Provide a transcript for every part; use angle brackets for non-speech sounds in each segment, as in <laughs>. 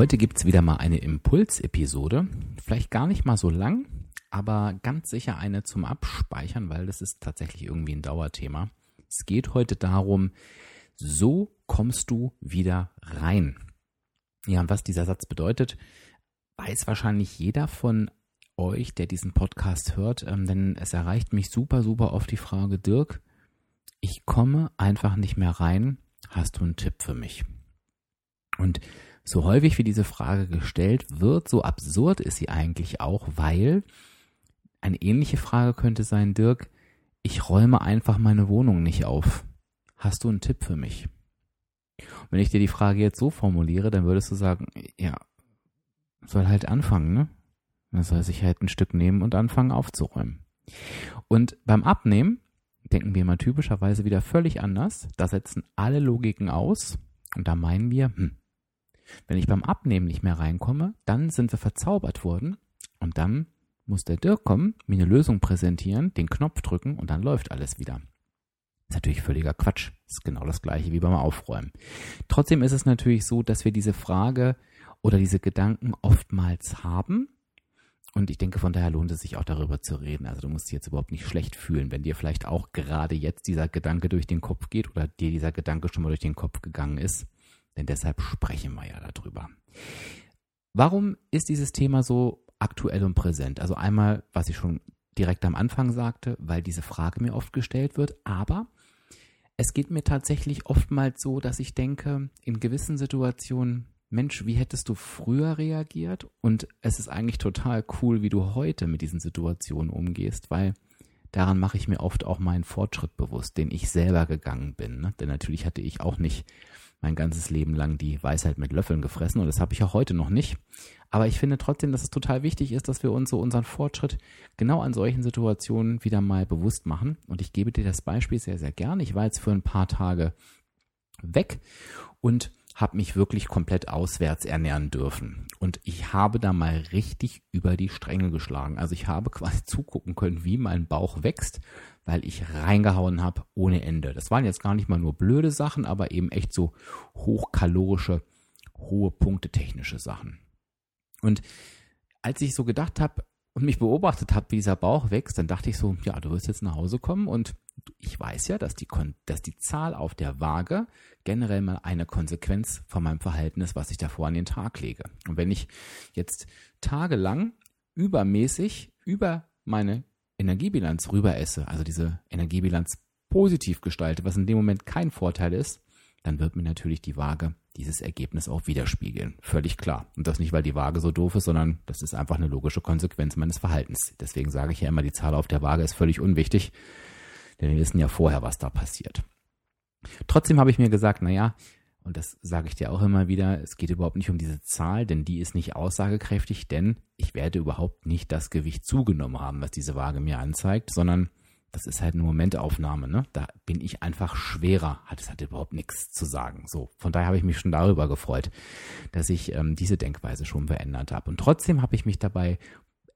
heute gibt es wieder mal eine Impulsepisode. Vielleicht gar nicht mal so lang, aber ganz sicher eine zum Abspeichern, weil das ist tatsächlich irgendwie ein Dauerthema. Es geht heute darum, so kommst du wieder rein. Ja, und was dieser Satz bedeutet, weiß wahrscheinlich jeder von euch, der diesen Podcast hört, ähm, denn es erreicht mich super, super oft die Frage, Dirk, ich komme einfach nicht mehr rein. Hast du einen Tipp für mich? Und so häufig wie diese Frage gestellt wird, so absurd ist sie eigentlich auch, weil eine ähnliche Frage könnte sein, Dirk, ich räume einfach meine Wohnung nicht auf. Hast du einen Tipp für mich? Und wenn ich dir die Frage jetzt so formuliere, dann würdest du sagen, ja, soll halt anfangen, ne? Man soll sich halt ein Stück nehmen und anfangen aufzuräumen. Und beim Abnehmen denken wir mal typischerweise wieder völlig anders. Da setzen alle Logiken aus und da meinen wir, hm, wenn ich beim Abnehmen nicht mehr reinkomme, dann sind wir verzaubert worden und dann muss der Dirk kommen, mir eine Lösung präsentieren, den Knopf drücken und dann läuft alles wieder. Ist natürlich völliger Quatsch. Ist genau das gleiche wie beim Aufräumen. Trotzdem ist es natürlich so, dass wir diese Frage oder diese Gedanken oftmals haben. Und ich denke, von daher lohnt es sich auch darüber zu reden. Also du musst dich jetzt überhaupt nicht schlecht fühlen, wenn dir vielleicht auch gerade jetzt dieser Gedanke durch den Kopf geht oder dir dieser Gedanke schon mal durch den Kopf gegangen ist. Denn deshalb sprechen wir ja darüber. Warum ist dieses Thema so aktuell und präsent? Also einmal, was ich schon direkt am Anfang sagte, weil diese Frage mir oft gestellt wird, aber es geht mir tatsächlich oftmals so, dass ich denke, in gewissen Situationen, Mensch, wie hättest du früher reagiert? Und es ist eigentlich total cool, wie du heute mit diesen Situationen umgehst, weil daran mache ich mir oft auch meinen Fortschritt bewusst, den ich selber gegangen bin. Ne? Denn natürlich hatte ich auch nicht mein ganzes Leben lang die Weisheit mit Löffeln gefressen und das habe ich auch heute noch nicht. Aber ich finde trotzdem, dass es total wichtig ist, dass wir uns so unseren Fortschritt genau an solchen Situationen wieder mal bewusst machen. Und ich gebe dir das Beispiel sehr, sehr gern. Ich war jetzt für ein paar Tage weg und habe mich wirklich komplett auswärts ernähren dürfen. Und ich habe da mal richtig über die Stränge geschlagen. Also ich habe quasi <laughs> zugucken können, wie mein Bauch wächst, weil ich reingehauen habe ohne Ende. Das waren jetzt gar nicht mal nur blöde Sachen, aber eben echt so hochkalorische, hohe Punkte technische Sachen. Und als ich so gedacht habe und mich beobachtet habe, wie dieser Bauch wächst, dann dachte ich so, ja, du wirst jetzt nach Hause kommen und ich weiß ja, dass die, dass die Zahl auf der Waage generell mal eine Konsequenz von meinem Verhalten ist, was ich davor an den Tag lege. Und wenn ich jetzt tagelang übermäßig über meine Energiebilanz rüber esse, also diese Energiebilanz positiv gestalte, was in dem Moment kein Vorteil ist, dann wird mir natürlich die Waage dieses Ergebnis auch widerspiegeln. Völlig klar. Und das nicht, weil die Waage so doof ist, sondern das ist einfach eine logische Konsequenz meines Verhaltens. Deswegen sage ich ja immer, die Zahl auf der Waage ist völlig unwichtig, denn wir wissen ja vorher, was da passiert. Trotzdem habe ich mir gesagt, naja, und das sage ich dir auch immer wieder, es geht überhaupt nicht um diese Zahl, denn die ist nicht aussagekräftig, denn ich werde überhaupt nicht das Gewicht zugenommen haben, was diese Waage mir anzeigt, sondern das ist halt eine Momentaufnahme, ne? Da bin ich einfach schwerer. Es hat überhaupt nichts zu sagen. So, von daher habe ich mich schon darüber gefreut, dass ich ähm, diese Denkweise schon verändert habe. Und trotzdem habe ich mich dabei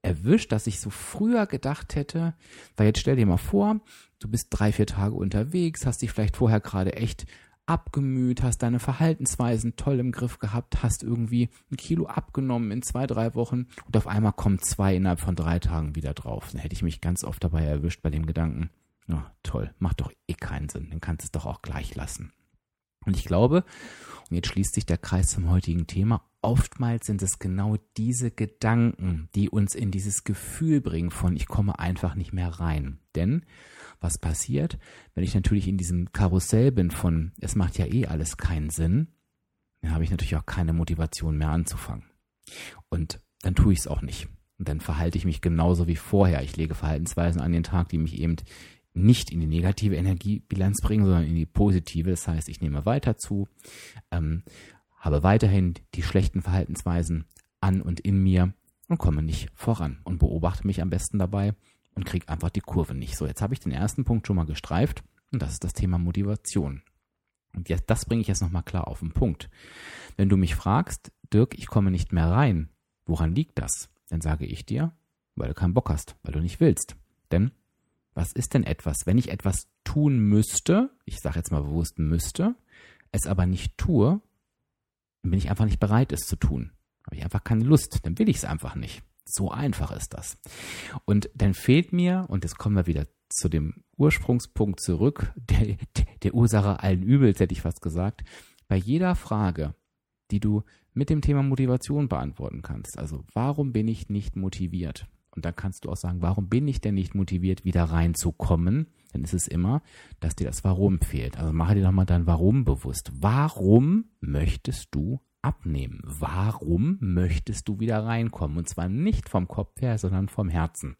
erwischt, dass ich so früher gedacht hätte, weil jetzt stell dir mal vor, du bist drei, vier Tage unterwegs, hast dich vielleicht vorher gerade echt abgemüht, hast deine Verhaltensweisen toll im Griff gehabt, hast irgendwie ein Kilo abgenommen in zwei, drei Wochen und auf einmal kommen zwei innerhalb von drei Tagen wieder drauf. Dann hätte ich mich ganz oft dabei erwischt bei dem Gedanken, oh, toll, macht doch eh keinen Sinn, dann kannst du es doch auch gleich lassen. Und ich glaube, und jetzt schließt sich der Kreis zum heutigen Thema, oftmals sind es genau diese Gedanken, die uns in dieses Gefühl bringen von, ich komme einfach nicht mehr rein. Denn was passiert, wenn ich natürlich in diesem Karussell bin von, es macht ja eh alles keinen Sinn, dann habe ich natürlich auch keine Motivation mehr anzufangen. Und dann tue ich es auch nicht. Und dann verhalte ich mich genauso wie vorher. Ich lege Verhaltensweisen an den Tag, die mich eben nicht in die negative Energiebilanz bringen, sondern in die positive. Das heißt, ich nehme weiter zu, ähm, habe weiterhin die schlechten Verhaltensweisen an und in mir und komme nicht voran und beobachte mich am besten dabei und kriege einfach die Kurve nicht. So, jetzt habe ich den ersten Punkt schon mal gestreift und das ist das Thema Motivation. Und jetzt, das bringe ich jetzt nochmal klar auf den Punkt. Wenn du mich fragst, Dirk, ich komme nicht mehr rein, woran liegt das? Dann sage ich dir, weil du keinen Bock hast, weil du nicht willst. Denn was ist denn etwas, wenn ich etwas tun müsste, ich sage jetzt mal bewusst müsste, es aber nicht tue, dann bin ich einfach nicht bereit, es zu tun. Habe ich einfach keine Lust, dann will ich es einfach nicht. So einfach ist das. Und dann fehlt mir, und jetzt kommen wir wieder zu dem Ursprungspunkt zurück, der, der Ursache allen Übels, hätte ich fast gesagt, bei jeder Frage, die du mit dem Thema Motivation beantworten kannst. Also warum bin ich nicht motiviert? Und dann kannst du auch sagen, warum bin ich denn nicht motiviert, wieder reinzukommen? Dann ist es immer, dass dir das Warum fehlt. Also mache dir doch mal dein Warum bewusst. Warum möchtest du abnehmen? Warum möchtest du wieder reinkommen? Und zwar nicht vom Kopf her, sondern vom Herzen.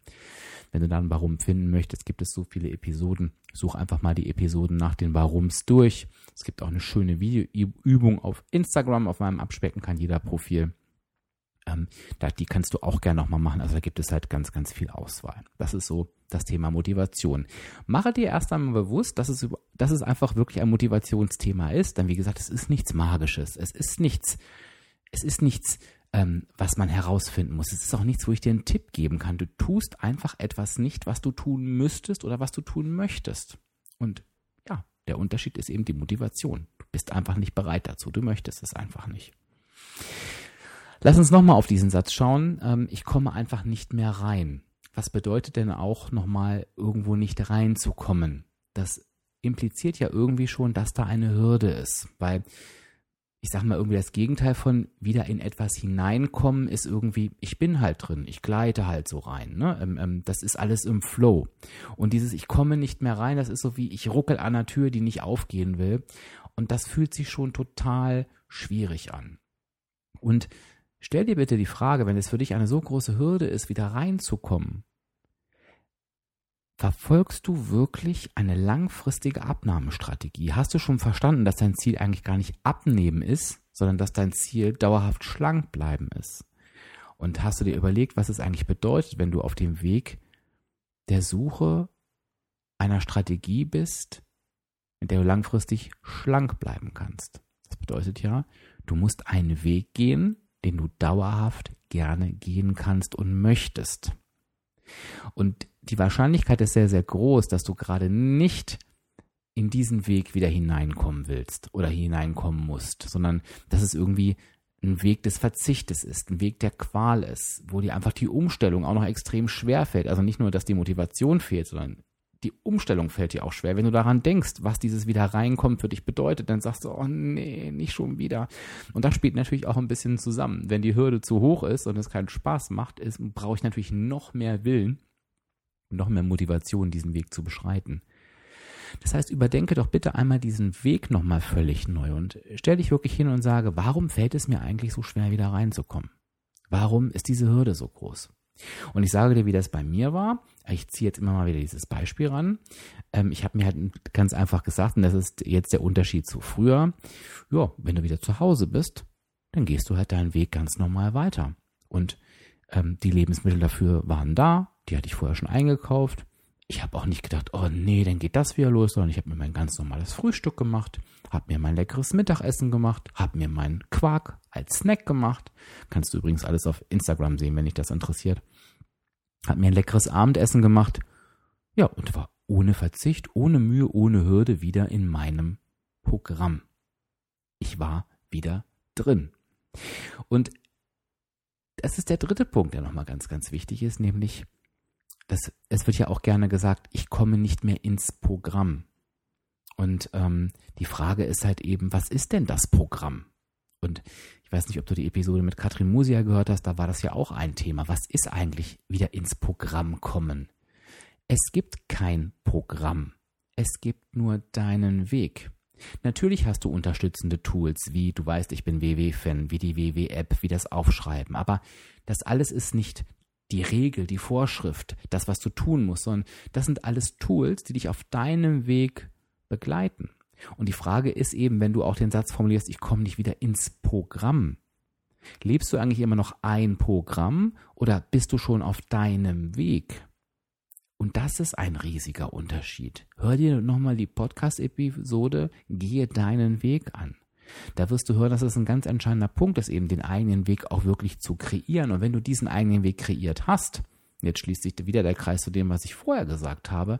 Wenn du dann Warum finden möchtest, gibt es so viele Episoden. Such einfach mal die Episoden nach den Warums durch. Es gibt auch eine schöne Videoübung auf Instagram, auf meinem Abspecken kann jeder Profil. Ähm, da, die kannst du auch gerne nochmal machen. Also da gibt es halt ganz, ganz viel Auswahl. Das ist so das Thema Motivation. Mache dir erst einmal bewusst, dass es, dass es einfach wirklich ein Motivationsthema ist. Denn wie gesagt, es ist nichts Magisches. Es ist nichts, es ist nichts, ähm, was man herausfinden muss. Es ist auch nichts, wo ich dir einen Tipp geben kann. Du tust einfach etwas nicht, was du tun müsstest oder was du tun möchtest. Und ja, der Unterschied ist eben die Motivation. Du bist einfach nicht bereit dazu. Du möchtest es einfach nicht. Lass uns nochmal auf diesen Satz schauen. Ähm, ich komme einfach nicht mehr rein. Was bedeutet denn auch nochmal irgendwo nicht reinzukommen? Das impliziert ja irgendwie schon, dass da eine Hürde ist, weil ich sag mal irgendwie das Gegenteil von wieder in etwas hineinkommen ist irgendwie, ich bin halt drin, ich gleite halt so rein. Ne? Ähm, ähm, das ist alles im Flow. Und dieses Ich komme nicht mehr rein, das ist so wie ich ruckel an der Tür, die nicht aufgehen will. Und das fühlt sich schon total schwierig an. Und Stell dir bitte die Frage, wenn es für dich eine so große Hürde ist, wieder reinzukommen, verfolgst du wirklich eine langfristige Abnahmestrategie? Hast du schon verstanden, dass dein Ziel eigentlich gar nicht abnehmen ist, sondern dass dein Ziel dauerhaft schlank bleiben ist? Und hast du dir überlegt, was es eigentlich bedeutet, wenn du auf dem Weg der Suche einer Strategie bist, mit der du langfristig schlank bleiben kannst? Das bedeutet ja, du musst einen Weg gehen, den du dauerhaft gerne gehen kannst und möchtest. Und die Wahrscheinlichkeit ist sehr, sehr groß, dass du gerade nicht in diesen Weg wieder hineinkommen willst oder hineinkommen musst, sondern dass es irgendwie ein Weg des Verzichtes ist, ein Weg der Qual ist, wo dir einfach die Umstellung auch noch extrem schwer fällt. Also nicht nur, dass die Motivation fehlt, sondern die Umstellung fällt dir auch schwer. Wenn du daran denkst, was dieses wieder reinkommt für dich bedeutet, dann sagst du, oh nee, nicht schon wieder. Und das spielt natürlich auch ein bisschen zusammen. Wenn die Hürde zu hoch ist und es keinen Spaß macht, brauche ich natürlich noch mehr Willen, noch mehr Motivation, diesen Weg zu beschreiten. Das heißt, überdenke doch bitte einmal diesen Weg nochmal völlig neu und stell dich wirklich hin und sage, warum fällt es mir eigentlich so schwer, wieder reinzukommen? Warum ist diese Hürde so groß? Und ich sage dir, wie das bei mir war. Ich ziehe jetzt immer mal wieder dieses Beispiel ran. Ähm, ich habe mir halt ganz einfach gesagt, und das ist jetzt der Unterschied zu früher. Ja, wenn du wieder zu Hause bist, dann gehst du halt deinen Weg ganz normal weiter. Und ähm, die Lebensmittel dafür waren da, die hatte ich vorher schon eingekauft. Ich habe auch nicht gedacht, oh nee, dann geht das wieder los, sondern ich habe mir mein ganz normales Frühstück gemacht, habe mir mein leckeres Mittagessen gemacht, habe mir meinen Quark als Snack gemacht. Kannst du übrigens alles auf Instagram sehen, wenn dich das interessiert. Habe mir ein leckeres Abendessen gemacht. Ja, und war ohne Verzicht, ohne Mühe, ohne Hürde wieder in meinem Programm. Ich war wieder drin. Und das ist der dritte Punkt, der nochmal ganz, ganz wichtig ist, nämlich das, es wird ja auch gerne gesagt, ich komme nicht mehr ins Programm. Und ähm, die Frage ist halt eben, was ist denn das Programm? Und ich weiß nicht, ob du die Episode mit Katrin Musia gehört hast, da war das ja auch ein Thema. Was ist eigentlich wieder ins Programm kommen? Es gibt kein Programm. Es gibt nur deinen Weg. Natürlich hast du unterstützende Tools, wie du weißt, ich bin WW-Fan, wie die WW-App, wie das Aufschreiben. Aber das alles ist nicht die Regel, die Vorschrift, das, was du tun musst, sondern das sind alles Tools, die dich auf deinem Weg begleiten. Und die Frage ist eben, wenn du auch den Satz formulierst, ich komme nicht wieder ins Programm, Lebst du eigentlich immer noch ein Programm oder bist du schon auf deinem Weg? Und das ist ein riesiger Unterschied. Hör dir nochmal die Podcast-Episode, gehe deinen Weg an. Da wirst du hören, dass es ein ganz entscheidender Punkt ist, eben den eigenen Weg auch wirklich zu kreieren. Und wenn du diesen eigenen Weg kreiert hast, jetzt schließt sich wieder der Kreis zu dem, was ich vorher gesagt habe,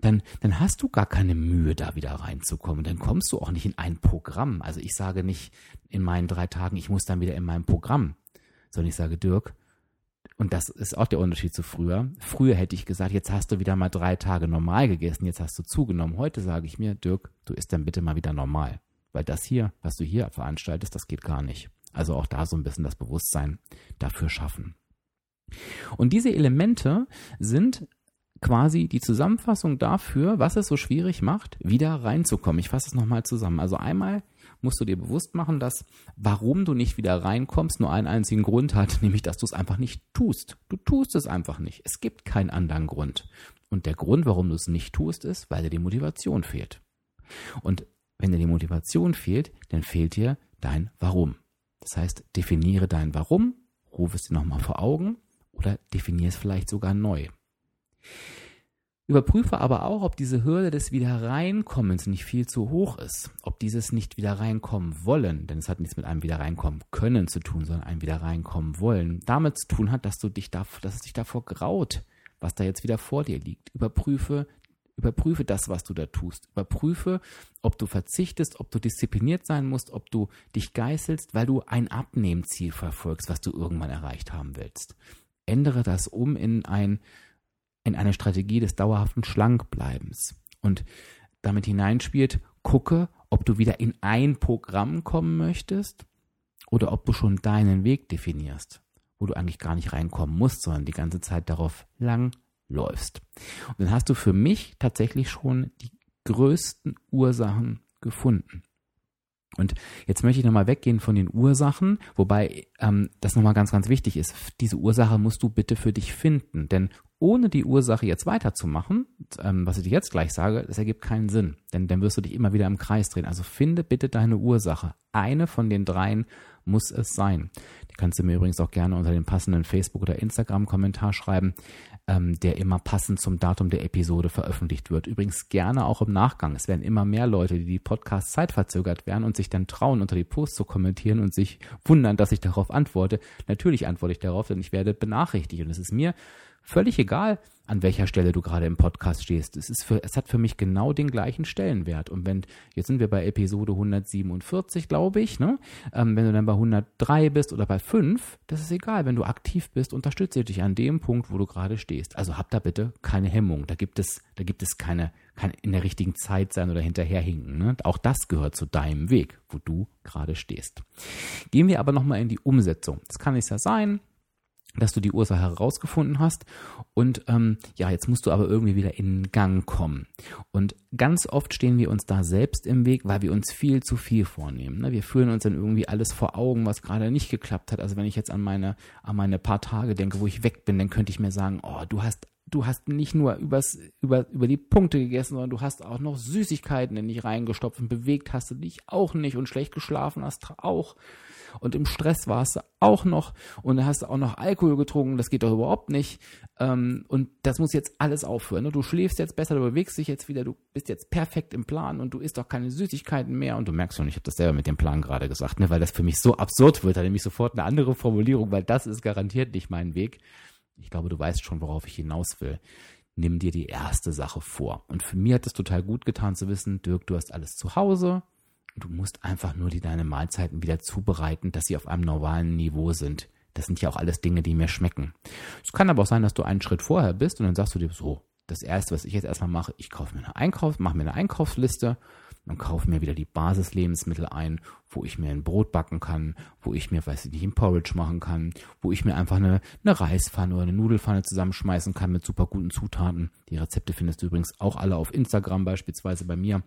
dann, dann hast du gar keine Mühe, da wieder reinzukommen. Dann kommst du auch nicht in ein Programm. Also ich sage nicht in meinen drei Tagen, ich muss dann wieder in meinem Programm, sondern ich sage, Dirk, und das ist auch der Unterschied zu früher. Früher hätte ich gesagt, jetzt hast du wieder mal drei Tage normal gegessen, jetzt hast du zugenommen. Heute sage ich mir, Dirk, du isst dann bitte mal wieder normal. Weil das hier, was du hier veranstaltest, das geht gar nicht. Also auch da so ein bisschen das Bewusstsein dafür schaffen. Und diese Elemente sind quasi die Zusammenfassung dafür, was es so schwierig macht, wieder reinzukommen. Ich fasse es nochmal zusammen. Also einmal musst du dir bewusst machen, dass warum du nicht wieder reinkommst, nur einen einzigen Grund hat, <laughs> nämlich dass du es einfach nicht tust. Du tust es einfach nicht. Es gibt keinen anderen Grund. Und der Grund, warum du es nicht tust, ist, weil dir die Motivation fehlt. Und wenn dir die Motivation fehlt, dann fehlt dir dein Warum. Das heißt, definiere dein Warum, ruf es dir nochmal vor Augen oder definiere es vielleicht sogar neu. Überprüfe aber auch, ob diese Hürde des Wiederreinkommens nicht viel zu hoch ist, ob dieses nicht wieder reinkommen wollen, denn es hat nichts mit einem Wiederreinkommen können zu tun, sondern ein Wiederreinkommen wollen, damit zu tun hat, dass du dich da, dass es dich davor graut, was da jetzt wieder vor dir liegt. Überprüfe, überprüfe das, was du da tust. Überprüfe, ob du verzichtest, ob du diszipliniert sein musst, ob du dich geißelst, weil du ein Abnehmziel verfolgst, was du irgendwann erreicht haben willst. Ändere das um in ein in eine Strategie des dauerhaften Schlankbleibens. Und damit hineinspielt, gucke, ob du wieder in ein Programm kommen möchtest oder ob du schon deinen Weg definierst, wo du eigentlich gar nicht reinkommen musst, sondern die ganze Zeit darauf lang läufst. Und dann hast du für mich tatsächlich schon die größten Ursachen gefunden. Und jetzt möchte ich nochmal weggehen von den Ursachen, wobei ähm, das nochmal ganz, ganz wichtig ist. Diese Ursache musst du bitte für dich finden, denn ohne die Ursache jetzt weiterzumachen, ähm, was ich dir jetzt gleich sage, das ergibt keinen Sinn, denn dann wirst du dich immer wieder im Kreis drehen. Also finde bitte deine Ursache. Eine von den dreien muss es sein. Die kannst du mir übrigens auch gerne unter den passenden Facebook- oder Instagram-Kommentar schreiben, ähm, der immer passend zum Datum der Episode veröffentlicht wird. Übrigens gerne auch im Nachgang. Es werden immer mehr Leute, die die Podcasts zeitverzögert werden und sich dann trauen, unter die Posts zu kommentieren und sich wundern, dass ich darauf antworte. Natürlich antworte ich darauf, denn ich werde benachrichtigt und es ist mir völlig egal, an welcher Stelle du gerade im Podcast stehst. Es, ist für, es hat für mich genau den gleichen Stellenwert. Und wenn, jetzt sind wir bei Episode 147, glaube ich, ne? Ähm, wenn du dann bei 103 bist oder bei 5, das ist egal. Wenn du aktiv bist, unterstütze ich dich an dem Punkt, wo du gerade stehst. Also hab da bitte keine Hemmung. Da gibt es, da gibt es keine, kann in der richtigen Zeit sein oder hinterherhinken. Ne? Auch das gehört zu deinem Weg, wo du gerade stehst. Gehen wir aber nochmal in die Umsetzung. Das kann es ja sein, dass du die Ursache herausgefunden hast und ähm, ja, jetzt musst du aber irgendwie wieder in Gang kommen. Und ganz oft stehen wir uns da selbst im Weg, weil wir uns viel zu viel vornehmen. Ne? Wir führen uns dann irgendwie alles vor Augen, was gerade nicht geklappt hat. Also wenn ich jetzt an meine, an meine paar Tage denke, wo ich weg bin, dann könnte ich mir sagen, oh, du hast du hast nicht nur übers, über, über die Punkte gegessen, sondern du hast auch noch Süßigkeiten in dich reingestopft und bewegt hast du dich auch nicht und schlecht geschlafen hast auch und im Stress warst du auch noch und dann hast du auch noch Alkohol getrunken, das geht doch überhaupt nicht. Ähm, und das muss jetzt alles aufhören. Ne? Du schläfst jetzt besser, du bewegst dich jetzt wieder, du bist jetzt perfekt im Plan und du isst auch keine Süßigkeiten mehr. Und du merkst schon, ich habe das selber mit dem Plan gerade gesagt, ne? weil das für mich so absurd wird. Da nehme ich sofort eine andere Formulierung, weil das ist garantiert nicht mein Weg. Ich glaube, du weißt schon, worauf ich hinaus will nimm dir die erste Sache vor. Und für mich hat es total gut getan zu wissen, Dirk, du hast alles zu Hause, Du musst einfach nur die, deine Mahlzeiten wieder zubereiten, dass sie auf einem normalen Niveau sind. Das sind ja auch alles Dinge, die mir schmecken. Es kann aber auch sein, dass du einen Schritt vorher bist und dann sagst du dir so, das erste, was ich jetzt erstmal mache, ich kaufe mir eine Einkauf, mache mir eine Einkaufsliste und kaufe mir wieder die Basislebensmittel ein, wo ich mir ein Brot backen kann, wo ich mir, weiß ich nicht, ein Porridge machen kann, wo ich mir einfach eine, eine Reispfanne oder eine Nudelfanne zusammenschmeißen kann mit super guten Zutaten. Die Rezepte findest du übrigens auch alle auf Instagram beispielsweise bei mir.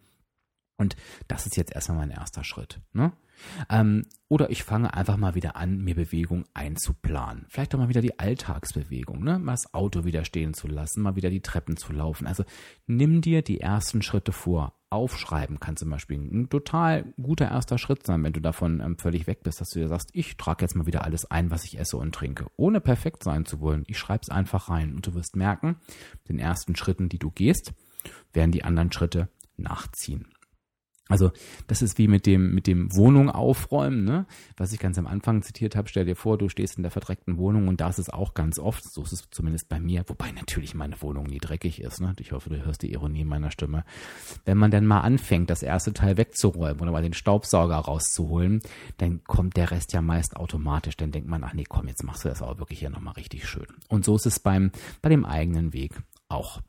Und das ist jetzt erstmal mein erster Schritt. Ne? Ähm, oder ich fange einfach mal wieder an, mir Bewegung einzuplanen. Vielleicht auch mal wieder die Alltagsbewegung, ne? mal das Auto wieder stehen zu lassen, mal wieder die Treppen zu laufen. Also nimm dir die ersten Schritte vor. Aufschreiben kann zum Beispiel ein total guter erster Schritt sein, wenn du davon ähm, völlig weg bist, dass du dir sagst, ich trage jetzt mal wieder alles ein, was ich esse und trinke, ohne perfekt sein zu wollen. Ich schreibe es einfach rein und du wirst merken, den ersten Schritten, die du gehst, werden die anderen Schritte nachziehen. Also das ist wie mit dem mit dem Wohnung aufräumen, ne? was ich ganz am Anfang zitiert habe. Stell dir vor, du stehst in der verdreckten Wohnung und da ist es auch ganz oft, so ist es zumindest bei mir, wobei natürlich meine Wohnung nie dreckig ist. Ne? Ich hoffe, du hörst die Ironie meiner Stimme. Wenn man dann mal anfängt, das erste Teil wegzuräumen oder mal den Staubsauger rauszuholen, dann kommt der Rest ja meist automatisch. Dann denkt man, ach nee, komm, jetzt machst du das aber wirklich hier nochmal richtig schön. Und so ist es beim bei dem eigenen Weg auch.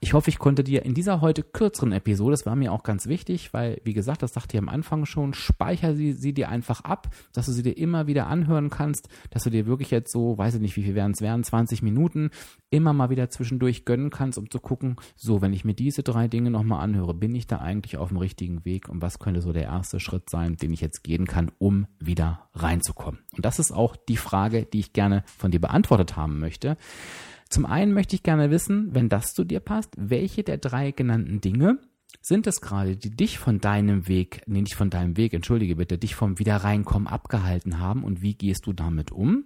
Ich hoffe, ich konnte dir in dieser heute kürzeren Episode, das war mir auch ganz wichtig, weil, wie gesagt, das sagte ich am Anfang schon, speicher sie, sie dir einfach ab, dass du sie dir immer wieder anhören kannst, dass du dir wirklich jetzt so, weiß ich nicht, wie viel werden es werden, 20 Minuten, immer mal wieder zwischendurch gönnen kannst, um zu gucken, so, wenn ich mir diese drei Dinge nochmal anhöre, bin ich da eigentlich auf dem richtigen Weg und was könnte so der erste Schritt sein, den ich jetzt gehen kann, um wieder reinzukommen? Und das ist auch die Frage, die ich gerne von dir beantwortet haben möchte. Zum einen möchte ich gerne wissen, wenn das zu dir passt, welche der drei genannten Dinge sind es gerade, die dich von deinem Weg, nee, nicht von deinem Weg, entschuldige bitte, dich vom Wiederreinkommen abgehalten haben und wie gehst du damit um?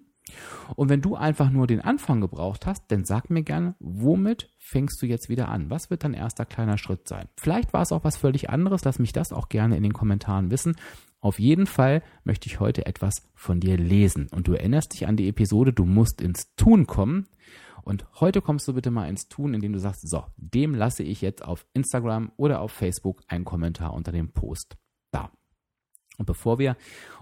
Und wenn du einfach nur den Anfang gebraucht hast, dann sag mir gerne, womit fängst du jetzt wieder an? Was wird dein erster kleiner Schritt sein? Vielleicht war es auch was völlig anderes, lass mich das auch gerne in den Kommentaren wissen. Auf jeden Fall möchte ich heute etwas von dir lesen. Und du erinnerst dich an die Episode, du musst ins Tun kommen. Und heute kommst du bitte mal ins Tun, indem du sagst, so, dem lasse ich jetzt auf Instagram oder auf Facebook einen Kommentar unter dem Post da. Und bevor wir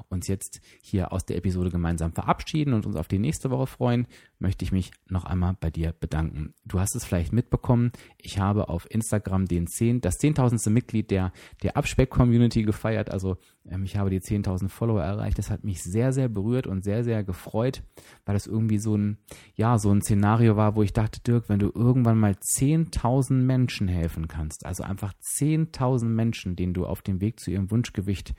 uns jetzt hier aus der Episode gemeinsam verabschieden und uns auf die nächste Woche freuen, möchte ich mich noch einmal bei dir bedanken. Du hast es vielleicht mitbekommen, ich habe auf Instagram den 10, das zehntausendste Mitglied der, der Abspeck-Community gefeiert. Also ähm, ich habe die 10.000 Follower erreicht. Das hat mich sehr, sehr berührt und sehr, sehr gefreut, weil das irgendwie so ein, ja, so ein Szenario war, wo ich dachte, Dirk, wenn du irgendwann mal 10.000 Menschen helfen kannst, also einfach 10.000 Menschen, denen du auf dem Weg zu ihrem Wunschgewicht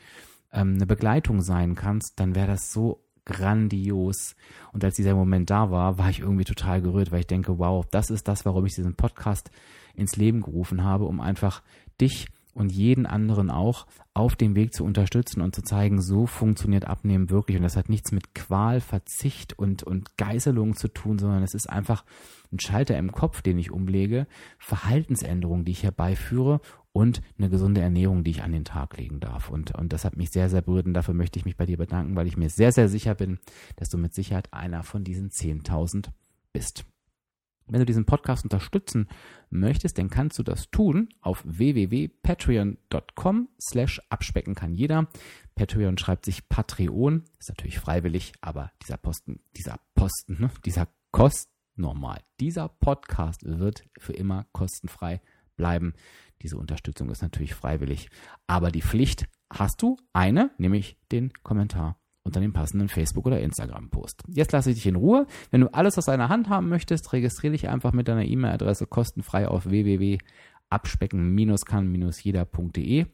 ähm, eine Begleitung sein kannst, dann wäre das so grandios. Und als dieser Moment da war, war ich irgendwie total gerührt, weil ich denke, wow, das ist das, warum ich diesen Podcast ins Leben gerufen habe, um einfach dich und jeden anderen auch auf dem Weg zu unterstützen und zu zeigen, so funktioniert Abnehmen wirklich. Und das hat nichts mit Qual, Verzicht und, und Geißelung zu tun, sondern es ist einfach ein Schalter im Kopf, den ich umlege, Verhaltensänderungen, die ich herbeiführe und eine gesunde Ernährung, die ich an den Tag legen darf. Und, und das hat mich sehr, sehr berührt und dafür möchte ich mich bei dir bedanken, weil ich mir sehr, sehr sicher bin, dass du mit Sicherheit einer von diesen 10.000 bist. Wenn du diesen Podcast unterstützen möchtest, dann kannst du das tun auf www.patreon.com slash abspecken kann jeder. Patreon schreibt sich Patreon, ist natürlich freiwillig, aber dieser Posten, dieser Posten, ne, dieser Kost normal. Dieser Podcast wird für immer kostenfrei bleiben. Diese Unterstützung ist natürlich freiwillig. Aber die Pflicht hast du eine, nämlich den Kommentar unter dem passenden Facebook- oder Instagram-Post. Jetzt lasse ich dich in Ruhe. Wenn du alles aus deiner Hand haben möchtest, registriere dich einfach mit deiner E-Mail-Adresse kostenfrei auf www abspecken-kann-jeder.de.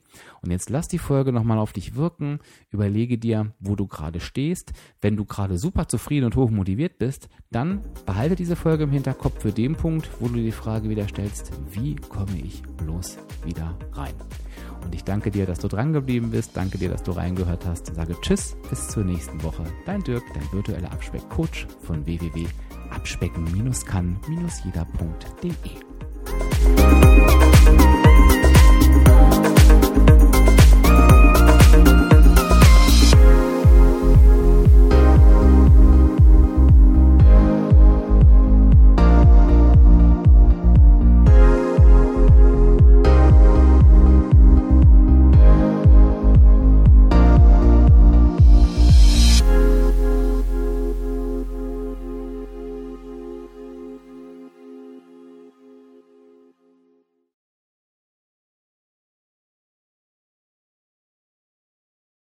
Und jetzt lass die Folge nochmal auf dich wirken. Überlege dir, wo du gerade stehst. Wenn du gerade super zufrieden und hoch motiviert bist, dann behalte diese Folge im Hinterkopf für den Punkt, wo du die Frage wieder stellst, wie komme ich bloß wieder rein? Und ich danke dir, dass du dran geblieben bist. Danke dir, dass du reingehört hast. Sage Tschüss, bis zur nächsten Woche. Dein Dirk, dein virtueller Abspeck-Coach von www.abspecken-kann-jeder.de.